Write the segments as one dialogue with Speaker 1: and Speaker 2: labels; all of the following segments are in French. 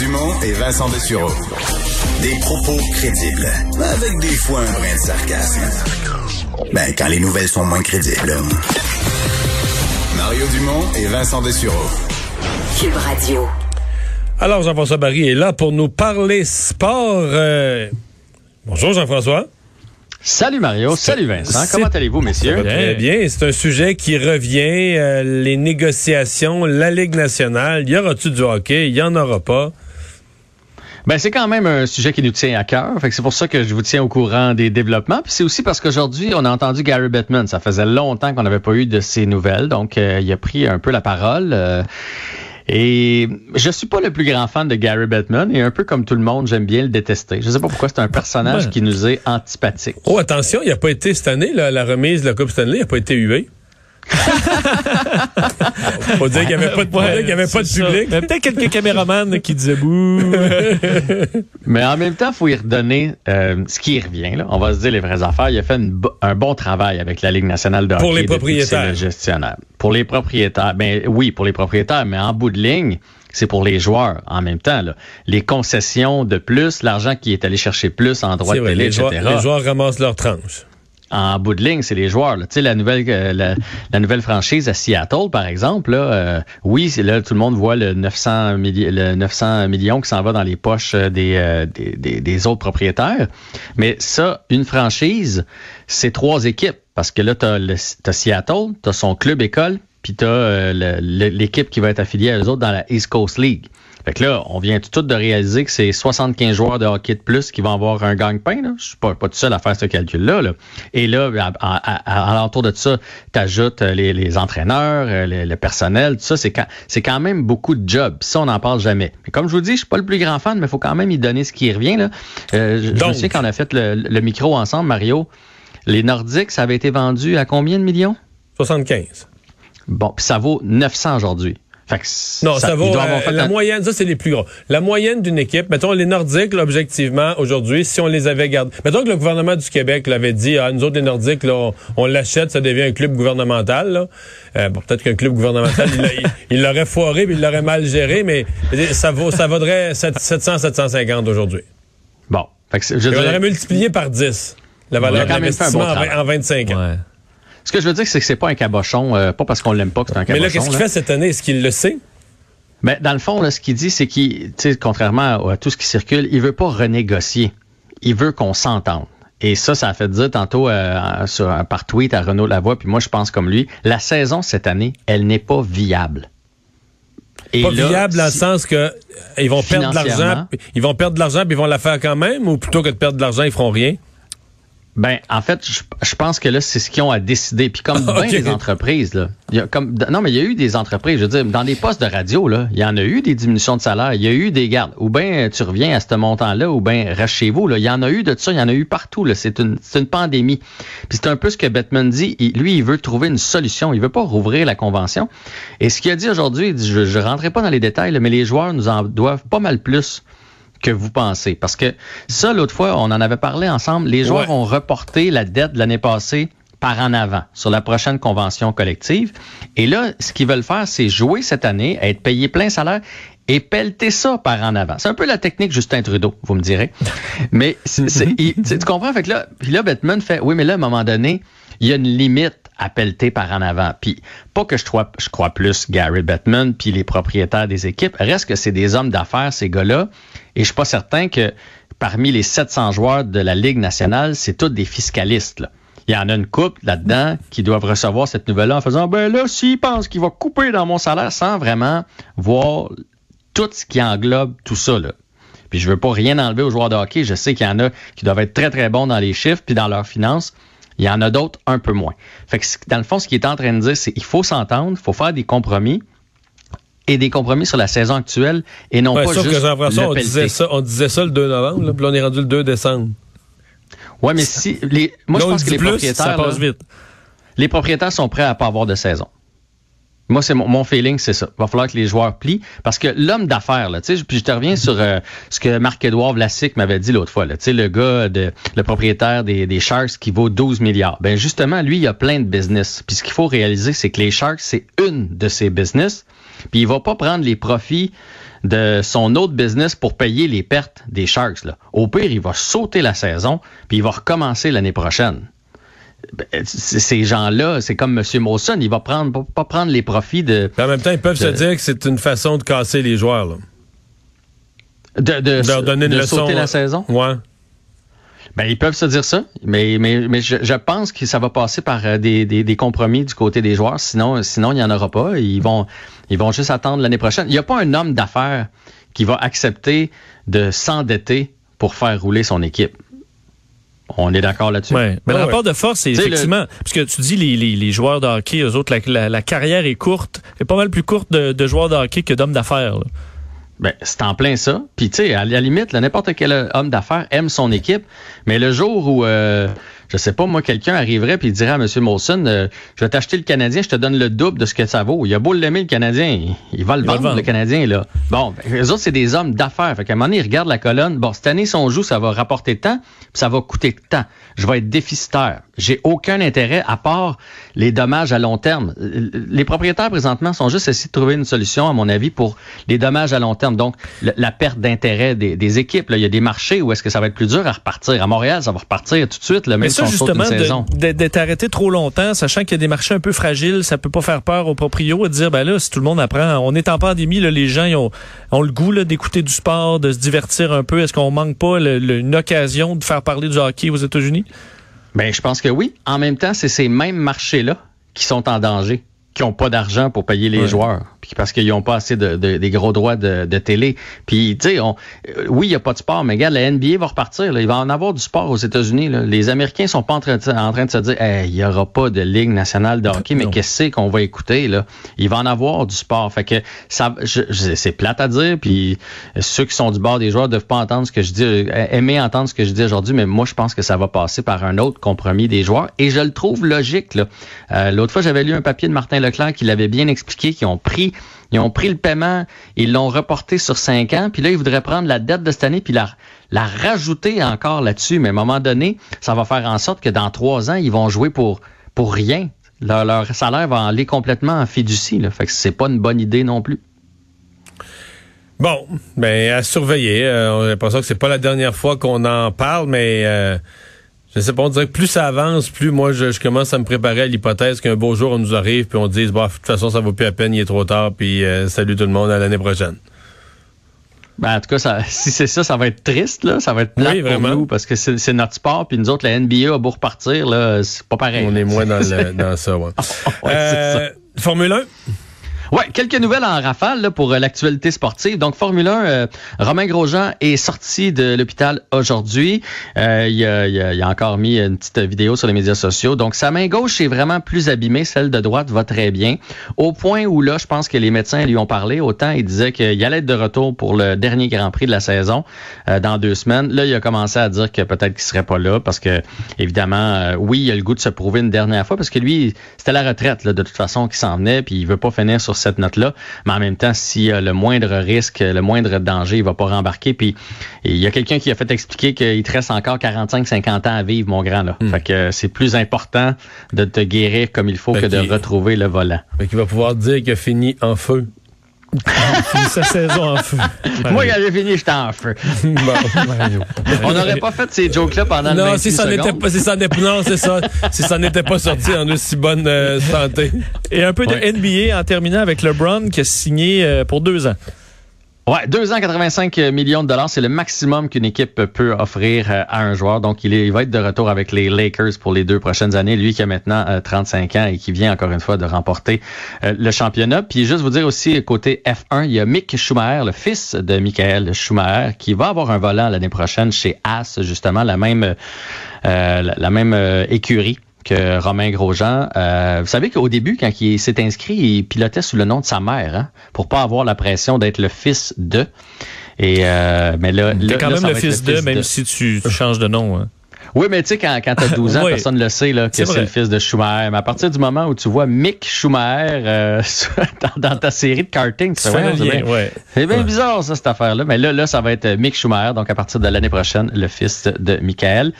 Speaker 1: Dumont et Vincent Dessureau. Des propos crédibles, avec des fois un brin de sarcasme. Ben, quand les nouvelles sont moins crédibles. Mario Dumont et Vincent Dessureau.
Speaker 2: Cube Radio.
Speaker 3: Alors, Jean-François Barry est là pour nous parler sport. Euh, Bonjour, Jean-François.
Speaker 4: Salut Mario, salut Vincent. Comment allez-vous, messieurs?
Speaker 3: Très bien. C'est un sujet qui revient. euh, les négociations, la Ligue nationale. Y aura-tu du hockey? Il y en aura pas.
Speaker 4: Ben, c'est quand même un sujet qui nous tient à cœur. Fait que c'est pour ça que je vous tiens au courant des développements. Puis c'est aussi parce qu'aujourd'hui, on a entendu Gary Bettman. Ça faisait longtemps qu'on n'avait pas eu de ces nouvelles. Donc, euh, il a pris un peu la parole. euh, et je suis pas le plus grand fan de Gary Bettman. Et un peu comme tout le monde, j'aime bien le détester. Je sais pas pourquoi c'est un personnage
Speaker 3: Ben.
Speaker 4: qui nous est antipathique.
Speaker 3: Oh, attention, il n'a pas été cette année, là, la remise de la Coupe Stanley, il n'a pas été hué. Faut dire qu'il n'y avait pas de, avait pas public.
Speaker 5: Il y avait peut-être quelques caméramans qui disaient bouh.
Speaker 4: Mais en même temps, faut y redonner euh, ce qui y revient. Là. On va se dire les vraies affaires. Il a fait une un bon travail avec la Ligue nationale de
Speaker 3: Pour
Speaker 4: hockey
Speaker 3: les
Speaker 4: depuis
Speaker 3: propriétaires.
Speaker 4: le gestionnaire. Pour les propriétaires. Ben oui, pour les propriétaires, mais en bout de ligne, c'est pour les joueurs en même temps. Là. Les concessions de plus, l'argent qui est allé chercher plus en droit de
Speaker 3: vrai,
Speaker 4: télé,
Speaker 3: les, joueurs,
Speaker 4: etc.
Speaker 3: les joueurs ramassent leur tranche.
Speaker 4: En bout de ligne, c'est les joueurs. là. Tu sais, la nouvelle, euh, la, la nouvelle franchise à Seattle, par exemple, là, euh, oui, là tout le monde voit le 900, milli- le 900 millions qui s'en va dans les poches euh, des, euh, des, des- autres propriétaires. Mais ça, une franchise, c'est trois équipes. Parce que là, tu as, Seattle, tu as son club école, puis tu as l'équipe qui va être affiliée à eux autres dans la East Coast League. Fait que là, on vient tout de suite de réaliser que c'est 75 joueurs de hockey de plus qui vont avoir un gagne-pain. là. Je suis pas, pas tout seul à faire ce calcul-là. là. Et là, à, à, à, alentour de ça, tu ajoutes les, les entraîneurs, euh, le, personnel, tout ça. C'est quand, c'est quand même beaucoup de jobs. Ça, on n'en parle jamais. Mais comme je vous dis, je suis pas le plus grand fan, mais il faut quand même y donner ce qui revient. Là. Euh, je, je me
Speaker 3: Donc.
Speaker 4: souviens quand on a fait le, le micro ensemble, Mario, les Nordiques, ça avait été vendu à combien de millions?
Speaker 3: 75.
Speaker 4: Bon, puis ça vaut 900 aujourd'hui. Fait que
Speaker 3: Non, ça, vaut euh,
Speaker 4: fait
Speaker 3: la
Speaker 4: un-
Speaker 3: moyenne, ça c'est les plus gros. La moyenne d'une équipe, mettons les Nordiques, là, objectivement, aujourd'hui, si on les avait gardés, mettons que le gouvernement du Québec l'avait dit, ah, nous autres les Nordiques, là, on, on l'achète, ça devient un club gouvernemental. Là. Euh, bon, peut-être qu'un club gouvernemental, il l'a- il il l'aurait foiré, puis il l'aurait mal géré, mais ça vaut, ça vaudrait 700, 750 aujourd'hui.
Speaker 4: Bon. Fait que je veux
Speaker 3: on aurait multiplié par 10 la valeur de l'investissement en 25 ans.
Speaker 5: Ouais.
Speaker 4: Ce que je veux dire, c'est que c'est pas un cabochon, euh, pas parce qu'on l'aime pas que c'est un
Speaker 3: Mais
Speaker 4: cabochon.
Speaker 3: là, qu'est-ce qu'il fait cette année? Est-ce qu'il le sait?
Speaker 4: Mais dans le fond, là, ce qu'il dit, c'est qu'il, contrairement à, à tout ce qui circule, il veut pas renégocier. Il veut qu'on s'entende. Et ça, ça a fait dire tantôt euh, sur, par tweet à Renaud Lavoie, puis moi je pense comme lui, la saison cette année, elle n'est pas viable. Et
Speaker 3: Pas
Speaker 4: là,
Speaker 3: viable dans le sens que euh, ils vont perdre de l'argent, ils vont perdre de l'argent puis ils vont la faire quand même ou plutôt que de perdre de l'argent, ils feront rien?
Speaker 4: Ben, en fait, je, je pense que là, c'est ce qu'ils ont à décider. Puis comme
Speaker 3: Ok.
Speaker 4: bien des entreprises, là, il y a comme, non, mais il y a eu des entreprises, je veux dire, dans les postes de radio, là, il y en a eu des diminutions de salaire, il y a eu des gardes. Ou bien tu reviens à ce montant-là, ou bien reste chez vous. Là. Il y en a eu de ça, il y en a eu partout. Là. C'est une, c'est une pandémie. Puis c'est un peu ce que Bettman dit. Il- lui, il veut trouver une solution. Il veut pas rouvrir la convention. Et ce qu'il a dit aujourd'hui, il dit, je ne rentrerai pas dans les détails, là, mais les joueurs nous en doivent pas mal plus que vous pensez? Parce que ça, l'autre fois, on en avait parlé ensemble. Les joueurs
Speaker 3: Ouais.
Speaker 4: ont reporté la dette de l'année passée par en avant sur la prochaine convention collective. Et là, ce qu'ils veulent faire, c'est jouer cette année, être payé plein salaire et pelleter ça par en avant. C'est un peu la technique Justin Trudeau, vous me direz. Mais c'est- il- tu comprends? Fait que là, puis là, Bettman fait, oui, mais là, à un moment donné, il y a une limite à pelleter par en avant. Puis pas que je crois, je crois plus Gary Bettman puis les propriétaires des équipes. Reste que c'est des hommes d'affaires, ces gars-là. Et je suis pas certain que parmi les 700 joueurs de la Ligue nationale, c'est tous des fiscalistes. Il y en a une couple là-dedans qui doivent recevoir cette nouvelle-là en faisant ben là, s'il pense qu'il va couper dans mon salaire sans vraiment voir tout ce qui englobe tout ça. Là. Puis je veux pas rien enlever aux joueurs de hockey. Je sais qu'il y en a qui doivent être très, très bons dans les chiffres puis dans leurs finances. Il y en a d'autres un peu moins. Fait que dans le fond, ce qu'il est en train de dire, c'est qu'il faut s'entendre, il faut faire des compromis. et des compromis sur la saison actuelle et non
Speaker 3: Ouais,
Speaker 4: pas
Speaker 3: sauf
Speaker 4: juste
Speaker 3: que Jean-François, on disait, ça, on disait ça le 2 novembre, là, puis là, on est rendu le 2 décembre.
Speaker 4: Ouais, mais si les, moi je pense que les
Speaker 3: plus,
Speaker 4: propriétaires,
Speaker 5: Ça passe
Speaker 4: là,
Speaker 5: vite.
Speaker 4: les propriétaires sont prêts à pas avoir de saison. Moi, c'est mon, feeling, c'est ça. Va falloir que les joueurs plient. Parce que l'homme d'affaires, là, tu sais, puis je te reviens sur euh, ce que Marc-Édouard Vlasic m'avait dit l'autre fois, là, tu sais, le gars, de, le propriétaire des, des Sharks qui vaut 12 milliards. Ben justement, lui, il a plein de business. Puis ce qu'il faut réaliser, c'est que les Sharks, c'est une de ses business. Puis il va pas prendre les profits de son autre business pour payer les pertes des Sharks. Là. Au pire, il va sauter la saison, puis il va recommencer l'année prochaine. Ben, ces gens-là, c'est comme M. Mawson, il va prendre pas- prendre les profits de
Speaker 3: en même temps, ils peuvent se dire que c'est une façon de casser les joueurs, là.
Speaker 4: de, de,
Speaker 3: De leur donner une
Speaker 4: de
Speaker 3: leçon.
Speaker 4: sauter la saison?
Speaker 3: Ouais.
Speaker 4: Ben ils peuvent se dire ça, mais mais mais je, je pense que ça va passer par euh, des, des, des compromis du côté des joueurs. Sinon sinon il y en aura pas. Ils vont ils vont juste attendre l'année prochaine. Il n'y a pas un homme d'affaires qui va accepter de s'endetter pour faire rouler son équipe. On est d'accord là-dessus.
Speaker 5: Ouais. Mais
Speaker 3: Ouais,
Speaker 5: le
Speaker 3: ouais.
Speaker 5: rapport de force, c'est effectivement, parce que tu dis les, les, les joueurs de hockey, eux autres, la, la, la carrière est courte, est pas mal plus courte de, de joueurs de hockey que d'hommes d'affaires.
Speaker 4: Ben, c'est en plein ça. Puis, tu sais, à la limite, n'importe quel homme d'affaires aime son équipe. Mais le jour où, euh, je sais pas, moi, quelqu'un arriverait puis dirait à M. Molson, euh, je vais t'acheter le Canadien, je te donne le double de ce que ça vaut. Il a beau l'aimer, le Canadien, il, va le
Speaker 5: Il va le
Speaker 4: vendre, le. Canadien, là. Bon, ben, eux autres, c'est des hommes d'affaires. Fait qu'à un moment donné, ils regardent la colonne. Bon, cette année, si on joue, ça va rapporter tant, puis ça va coûter tant. Je vais être déficitaire. J'ai aucun intérêt à part les dommages à long terme. Les propriétaires, présentement, sont juste essayés de trouver une solution, à mon avis, pour les dommages à long terme. Donc, le- la perte d'intérêt des, des équipes. Là. Il y a des marchés où est-ce que ça va être plus dur à repartir. À Montréal, ça va repartir tout de suite, là, même
Speaker 5: ça, justement, d'être arrêté trop longtemps, sachant qu'il y a des marchés un peu fragiles, ça peut pas faire peur aux proprios de dire, ben là, si tout le monde apprend, on est en pandémie, là, les gens ils ont, ont le goût d'écouter du sport, de se divertir un peu. Est-ce qu'on manque pas le- le- une occasion de faire parler du hockey aux États-Unis?
Speaker 4: Ben, je pense que oui. En même temps, c'est ces mêmes marchés-là qui sont en danger, qui n'ont pas d'argent pour payer les
Speaker 5: Ouais.
Speaker 4: joueurs, puis parce qu'ils n'ont pas assez de, de- des gros droits de, de télé. Puis, tu sais, on- euh, oui, il n'y a pas de sport, mais regarde, la NBA va repartir. là. Il va en avoir du sport aux États-Unis. là. Les Américains sont pas en train de, en train de se dire, Hey, il n'y aura pas de ligue nationale de hockey, mais qu'est-ce qu'on va écouter là Il va en avoir du sport. Fait que ça, c'est plate à dire. Puis ceux qui sont du bord des joueurs doivent pas entendre ce que je dis, euh, aimer entendre ce que je dis aujourd'hui, mais moi je pense que ça va passer par un autre compromis des joueurs et je le trouve logique. là. Euh, L'autre fois j'avais lu un papier de Martin Leclerc qui l'avait bien expliqué, qui ont pris ils ont pris le paiement, ils l'ont reporté sur cinq ans, puis là, ils voudraient prendre la dette de cette année, puis la, rajouter encore là-dessus. Mais à un moment donné, ça va faire en sorte que dans trois ans, ils vont jouer pour, rien. Leur, leur salaire va aller complètement en fiducie. Là. Fait que c'est pas une bonne idée non plus.
Speaker 3: Bon, ben à surveiller. Euh, on a l'impression que c'est pas la dernière fois qu'on en parle, mais euh, je sais pas, on dirait que plus ça avance, plus moi je, je commence à me préparer à l'hypothèse qu'un beau jour on nous arrive puis on dise bah de toute façon ça vaut plus la peine, il est trop tard, puis euh, salut tout le monde à l'année prochaine.
Speaker 4: Ben, en tout cas, ça, si c'est ça, ça va être triste, là. Ça va être plate
Speaker 3: Oui,
Speaker 4: pour nous parce que c'est notre sport. Puis nous autres, la NBA a beau repartir, là, c'est pas pareil.
Speaker 3: On est moins dans, le, dans ça, ouais.
Speaker 4: Ouais,
Speaker 3: Euh, Formule 1?
Speaker 4: Ouais, quelques nouvelles en rafale pour euh, l'actualité sportive. Donc, Formule 1, euh, Romain Grosjean est sorti de l'hôpital aujourd'hui. Euh, il, a, a- encore mis une petite vidéo sur les médias sociaux. Donc, sa main gauche est vraiment plus abîmée. Celle de droite va très bien. Au point où, là, je pense que les médecins lui ont parlé. Autant, il disait qu'il allait être de retour pour le dernier Grand Prix de la saison dans deux semaines. Là, il a commencé à dire que peut-être qu'il serait pas là parce que, évidemment, oui, il a le goût de se prouver une dernière fois parce que lui, c'était la retraite, là, de toute façon, qui s'en venait, puis il veut pas finir sur cette note-là. Mais en même temps, s'il y a le moindre risque, le moindre danger, il va pas rembarquer. Puis il y a quelqu'un qui a fait expliquer qu'il te reste encore 45-50 ans à vivre, mon grand. Là. Fait que euh, c'est plus important de te guérir comme il faut
Speaker 3: Fait
Speaker 4: que de retrouver le volant.
Speaker 3: Fait qu'il va pouvoir dire qu'il a fini en feu.
Speaker 5: Sa saison en feu.
Speaker 4: Moi, quand j'ai fini, j'étais en feu.
Speaker 3: Bon.
Speaker 5: Mario.
Speaker 4: On n'aurait pas fait ces jokes-là pendant
Speaker 3: Non,
Speaker 4: 28
Speaker 3: si ça n'était pas, si ça n'était non, c'est ça. Si ça n'était pas sorti en aussi bonne euh, santé.
Speaker 5: Et un peu de
Speaker 4: Ouais.
Speaker 5: NBA en terminant avec LeBron qui a signé euh, pour deux ans.
Speaker 4: Ouais, 2 ans, 85 millions de dollars, c'est le maximum qu'une équipe peut offrir euh, à un joueur. Donc, il, est- il va être de retour avec les Lakers pour les deux prochaines années. Lui qui a maintenant euh, 35 ans et qui vient encore une fois de remporter euh, le championnat. Puis, juste vous dire aussi, côté F1, il y a Mick Schumacher, le fils de Michael Schumacher, qui va avoir un volant l'année prochaine chez As, justement, la même, euh, euh, écurie. Que Romain Grosjean. Euh, vous savez qu'au début, quand il s'est inscrit, il pilotait sous le nom de sa mère, hein, pour pas avoir la pression d'être le fils de. Et euh, mais là,
Speaker 5: T'es quand même le fils, de, même si tu, changes de nom. Hein.
Speaker 4: Oui, mais tu sais, quand, quand tu as 12 ans, personne ne le sait là, que c'est le fils de Schumacher. Mais à partir du moment où tu vois Mick Schumacher euh, dans, ta série de karting,
Speaker 5: c'est bien,
Speaker 4: ouais. bien bizarre, ça, cette affaire-là. Mais là, là, ça va être Mick Schumacher, donc à partir de l'année prochaine, le fils de Michael.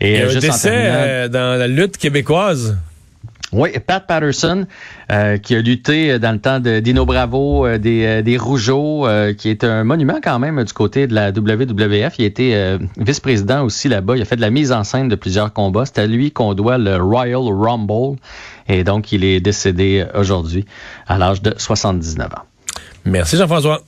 Speaker 3: Et, Et un décès euh, dans la lutte québécoise.
Speaker 4: Oui, Pat Patterson, euh, qui a lutté dans le temps de Dino Bravo, euh, des, euh, des Rougeaux, qui est un monument quand même du côté de la WWF. Il a été vice-président aussi là-bas. Il a fait de la mise en scène de plusieurs combats. C'est à lui qu'on doit le Royal Rumble. Et donc, il est décédé aujourd'hui à l'âge de 79 ans.
Speaker 3: Merci Jean-François.